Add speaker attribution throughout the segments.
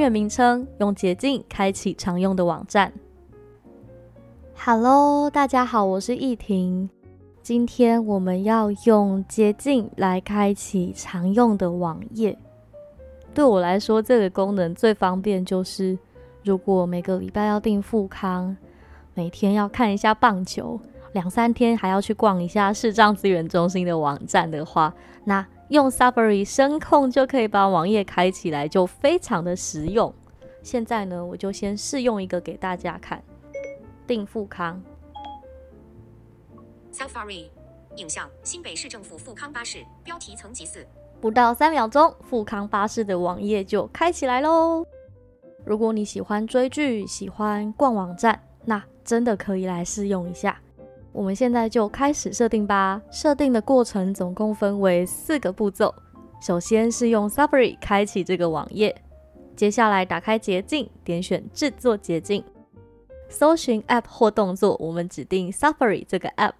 Speaker 1: 单元名称用捷径开启常用的网站。Hello，大家好，我是易婷。今天我们要用捷径来开启常用的网页。对我来说，这个功能最方便就是，如果每个礼拜要订富康，每天要看一下棒球，两三天还要去逛一下视障资源中心的网站的话，那。用 Safari 声控就可以把网页开起来，就非常的实用。现在呢，我就先试用一个给大家看。定富康
Speaker 2: ，Safari 影像，新北市政府富康巴士，标题层级四。
Speaker 1: 不到三秒钟，富康巴士的网页就开起来喽。如果你喜欢追剧，喜欢逛网站，那真的可以来试用一下。我们现在就开始设定吧。设定的过程总共分为四个步骤。首先是用 Safari 开启这个网页，接下来打开捷径，点选制作捷径，搜寻 App 或动作，我们指定 Safari 这个 App。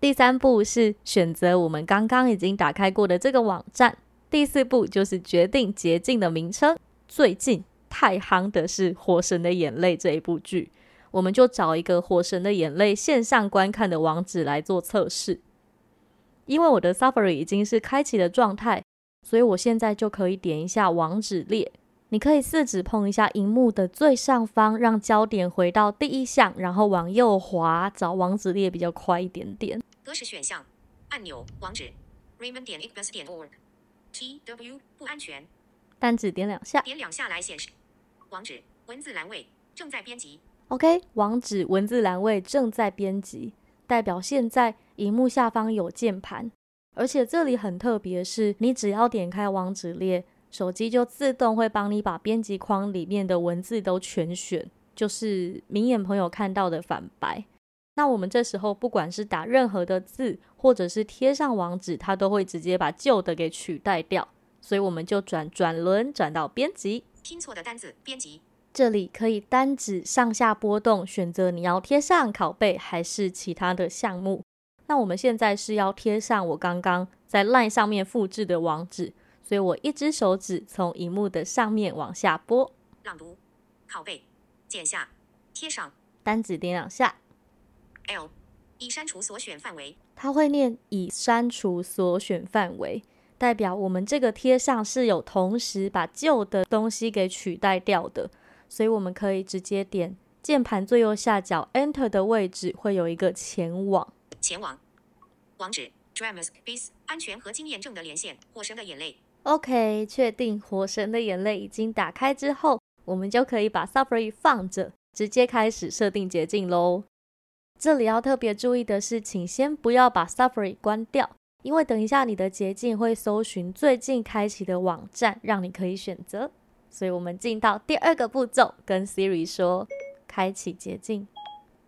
Speaker 1: 第三步是选择我们刚刚已经打开过的这个网站。第四步就是决定捷径的名称。最近太夯的是《火神的眼泪》这一部剧。我们就找一个《火神的眼泪》线上观看的网址来做测试。因为我的 Safari 已经是开启的状态，所以我现在就可以点一下网址列。你可以四指碰一下荧幕的最上方，让焦点回到第一项，然后往右滑找网址列比较快一点点。
Speaker 2: 格式选项按钮网址 Raymond 点 Xbus 点 org T W 不安全。
Speaker 1: 单指点两下，
Speaker 2: 点两下来显示网址文字栏位正在编辑。
Speaker 1: OK，网址文字栏位正在编辑，代表现在荧幕下方有键盘，而且这里很特别，是你只要点开网址列，手机就自动会帮你把编辑框里面的文字都全选，就是明眼朋友看到的反白。那我们这时候不管是打任何的字，或者是贴上网址，它都会直接把旧的给取代掉，所以我们就转转轮转到编辑，
Speaker 2: 拼错的单子编辑。
Speaker 1: 这里可以单指上下波动，选择你要贴上拷贝还是其他的项目。那我们现在是要贴上我刚刚在 LINE 上面复制的网址，所以我一只手指从荧幕的上面往下拨，
Speaker 2: 朗读，拷贝，剪下，贴上，
Speaker 1: 单指点两下
Speaker 2: ，L，已删除所选范围，
Speaker 1: 它会念已删除所选范围，代表我们这个贴上是有同时把旧的东西给取代掉的。所以我们可以直接点键盘最右下角 Enter 的位置，会有一个前往。
Speaker 2: 前往网址 Dramas Base 安全和经验证的连线。火神的眼泪。
Speaker 1: OK，确定火神的眼泪已经打开之后，我们就可以把 Safari 放着，直接开始设定捷径喽。这里要特别注意的是，请先不要把 Safari 关掉，因为等一下你的捷径会搜寻最近开启的网站，让你可以选择。所以我们进到第二个步骤，跟 Siri 说开启捷径。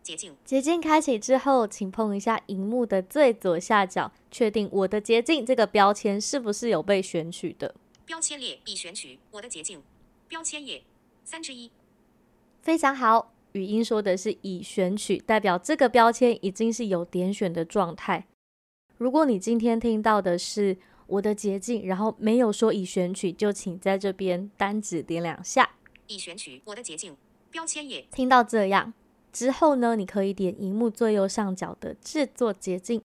Speaker 2: 捷径
Speaker 1: 捷径开启之后，请碰一下荧幕的最左下角，确定我的捷径这个标签是不是有被选取的。
Speaker 2: 标签列已选取，我的捷径标签页三之一。
Speaker 1: 非常好，语音说的是已选取，代表这个标签已经是有点选的状态。如果你今天听到的是。我的捷径，然后没有说已选取，就请在这边单指点两下。
Speaker 2: 已选取我的捷径标签页。
Speaker 1: 听到这样之后呢，你可以点荧幕最右上角的制作捷径。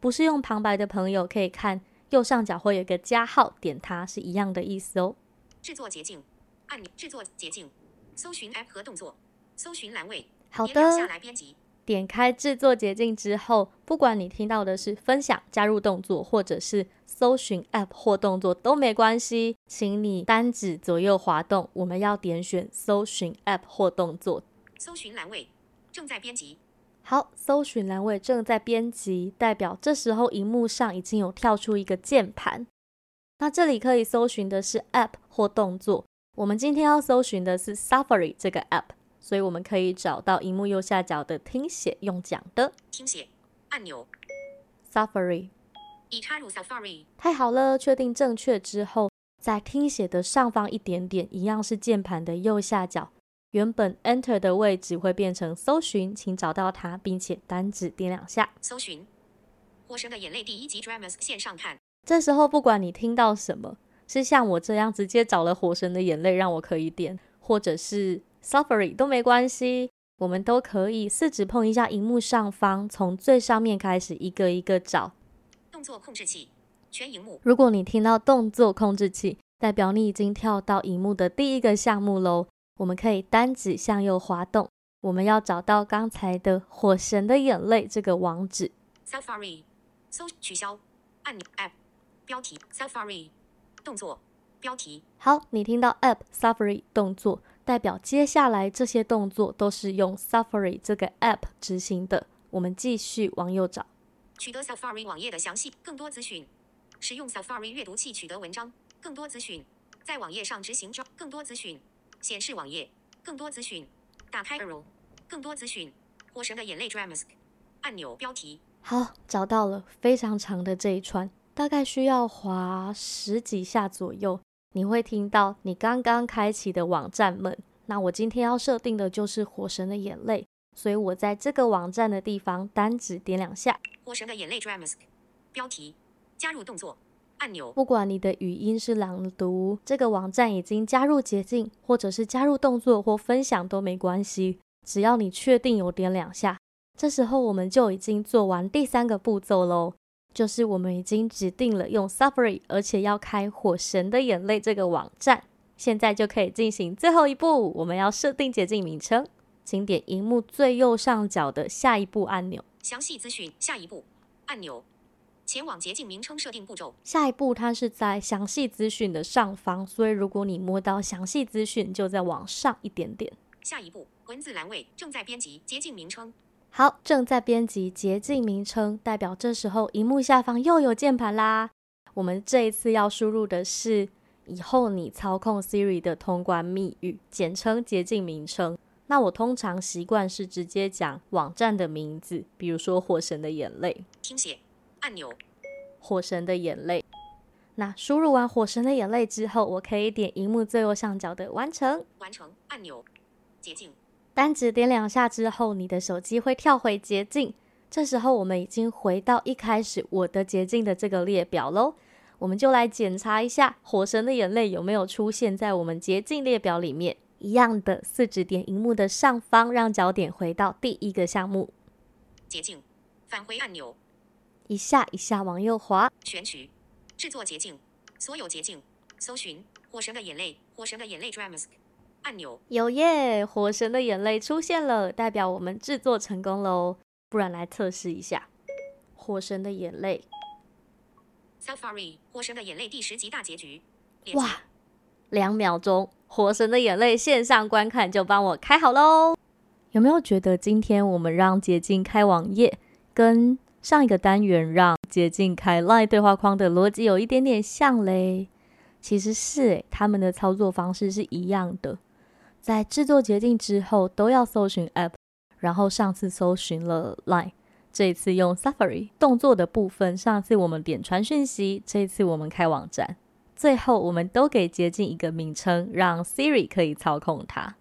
Speaker 1: 不是用旁白的朋友可以看右上角会有个加号，点它是一样的意思哦。
Speaker 2: 制作捷径按钮，制作捷径，搜寻 App 和动作，搜寻栏位。
Speaker 1: 好的。
Speaker 2: 下来编辑。
Speaker 1: 点开制作捷径之后，不管你听到的是分享、加入动作，或者是搜寻 App 或动作都没关系，请你单指左右滑动，我们要点选搜寻 App 或动作。
Speaker 2: 搜寻栏位正在编辑。
Speaker 1: 好，搜寻栏位正在编辑，代表这时候荧幕上已经有跳出一个键盘。那这里可以搜寻的是 App 或动作。我们今天要搜寻的是 Safari 这个 App，所以我们可以找到荧幕右下角的听写用讲的
Speaker 2: 听写按钮
Speaker 1: ，Safari。
Speaker 2: 已插入 Safari。
Speaker 1: 太好了，确定正确之后，在听写的上方一点点，一样是键盘的右下角，原本 Enter 的位置会变成搜寻，请找到它，并且单指点两下。
Speaker 2: 搜寻《火神的眼泪》第一集 Dramas 线上看，
Speaker 1: 这时候不管你听到什么，是像我这样直接找了《火神的眼泪》让我可以点，或者是 Safari 都没关系，我们都可以四指碰一下荧幕上方，从最上面开始一个一个找。
Speaker 2: 动作控制器全荧幕
Speaker 1: 如果你听到动作控制器，代表你已经跳到荧幕的第一个项目喽。我们可以单指向右滑动，我们要找到刚才的《火神的眼泪》这个网址。
Speaker 2: Safari 搜取消按钮 App 标题 Safari 动作标题
Speaker 1: 好，你听到 App Safari 动作，代表接下来这些动作都是用 Safari 这个 App 执行的。我们继续往右找。
Speaker 2: 取得 Safari 网页的详细更多资讯，使用 Safari 阅读器取得文章更多资讯，在网页上执行中更多资讯，显示网页更多资讯，打开 Arrow 更多资讯，火神的眼泪 Dramas 按钮标题。
Speaker 1: 好，找到了，非常长的这一串，大概需要滑十几下左右，你会听到你刚刚开启的网站们。那我今天要设定的就是《火神的眼泪》，所以我在这个网站的地方单指点两下。
Speaker 2: 火神的眼泪 Dramas 标题加入动作按钮
Speaker 1: 不管你的语音是朗读，这个网站已经加入捷径，或者是加入动作或分享都没关系，只要你确定有点两下，这时候我们就已经做完第三个步骤喽，就是我们已经指定了用 Safari，而且要开《火神的眼泪》这个网站，现在就可以进行最后一步，我们要设定捷径名称，请点荧幕最右上角的下一步按钮。
Speaker 2: 详细资讯下一步按钮前往捷径名称设定步骤
Speaker 1: 下一步它是在详细资讯的上方，所以如果你摸到详细资讯，就再往上一点点。
Speaker 2: 下一步文字栏位正在编辑捷径名称
Speaker 1: 好，正在编辑捷径名称，代表这时候荧幕下方又有键盘啦。我们这一次要输入的是以后你操控 Siri 的通关密语，简称捷径名称。那我通常习惯是直接讲网站的名字，比如说《火神的眼泪》。
Speaker 2: 听写按钮
Speaker 1: 火神的眼泪。那输入完火神的眼泪之后，我可以点荧幕最右上角的完成，
Speaker 2: 完成按钮捷径
Speaker 1: 单指点两下之后，你的手机会跳回捷径。这时候我们已经回到一开始我的捷径的这个列表喽。我们就来检查一下火神的眼泪有没有出现在我们捷径列表里面。一样的，四指点荧幕的上方，让焦点回到第一个项目，
Speaker 2: 捷径返回按钮
Speaker 1: 一下一下往右滑。
Speaker 2: 选取制作捷径所有捷径搜寻火神的眼泪火神的眼泪 Dramas 按钮
Speaker 1: 有耶！火神的眼泪出现了，代表我们制作成功喽。不然来测试一下，火神的眼泪
Speaker 2: ，Safari 火神的眼泪第十集大结局
Speaker 1: 哇，两秒钟，火神的眼泪线上观看就帮我开好喽。有没有觉得今天我们让捷径开网页，跟上一个单元让捷径开 Line 对话框的逻辑有一点点像嘞？其实是诶，他们的操作方式是一样的。在制作捷径之后，都要搜寻 App，然后上次搜寻了 Line，这一次用 Safari 动作的部分，上次我们点传讯息，这一次我们开网站。最后，我们都给捷径一个名称，让 Siri 可以操控它。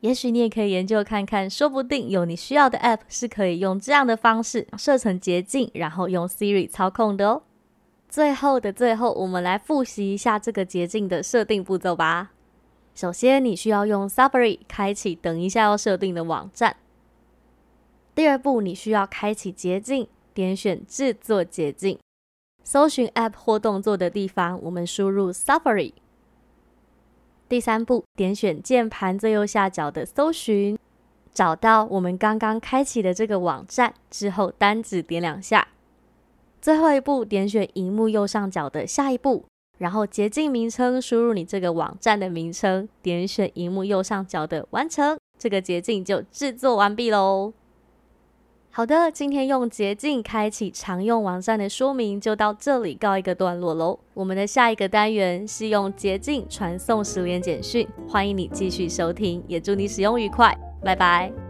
Speaker 1: 也许你也可以研究看看，说不定有你需要的 App 是可以用这样的方式设成捷径，然后用 Siri 操控的哦。最后的最后，我们来复习一下这个捷径的设定步骤吧。首先，你需要用 Safari 开启等一下要设定的网站。第二步，你需要开启捷径，点选制作捷径。搜寻 App 或动作的地方，我们输入 Safari。第三步，点选键盘最右下角的搜寻，找到我们刚刚开启的这个网站之后，单指点两下。最后一步，点选荧幕右上角的下一步，然后捷径名称输入你这个网站的名称，点选荧幕右上角的完成，这个捷径就制作完毕喽。好的，今天用捷径开启常用网站的说明就到这里告一个段落喽。我们的下一个单元是用捷径传送十连简讯，欢迎你继续收听，也祝你使用愉快，拜拜。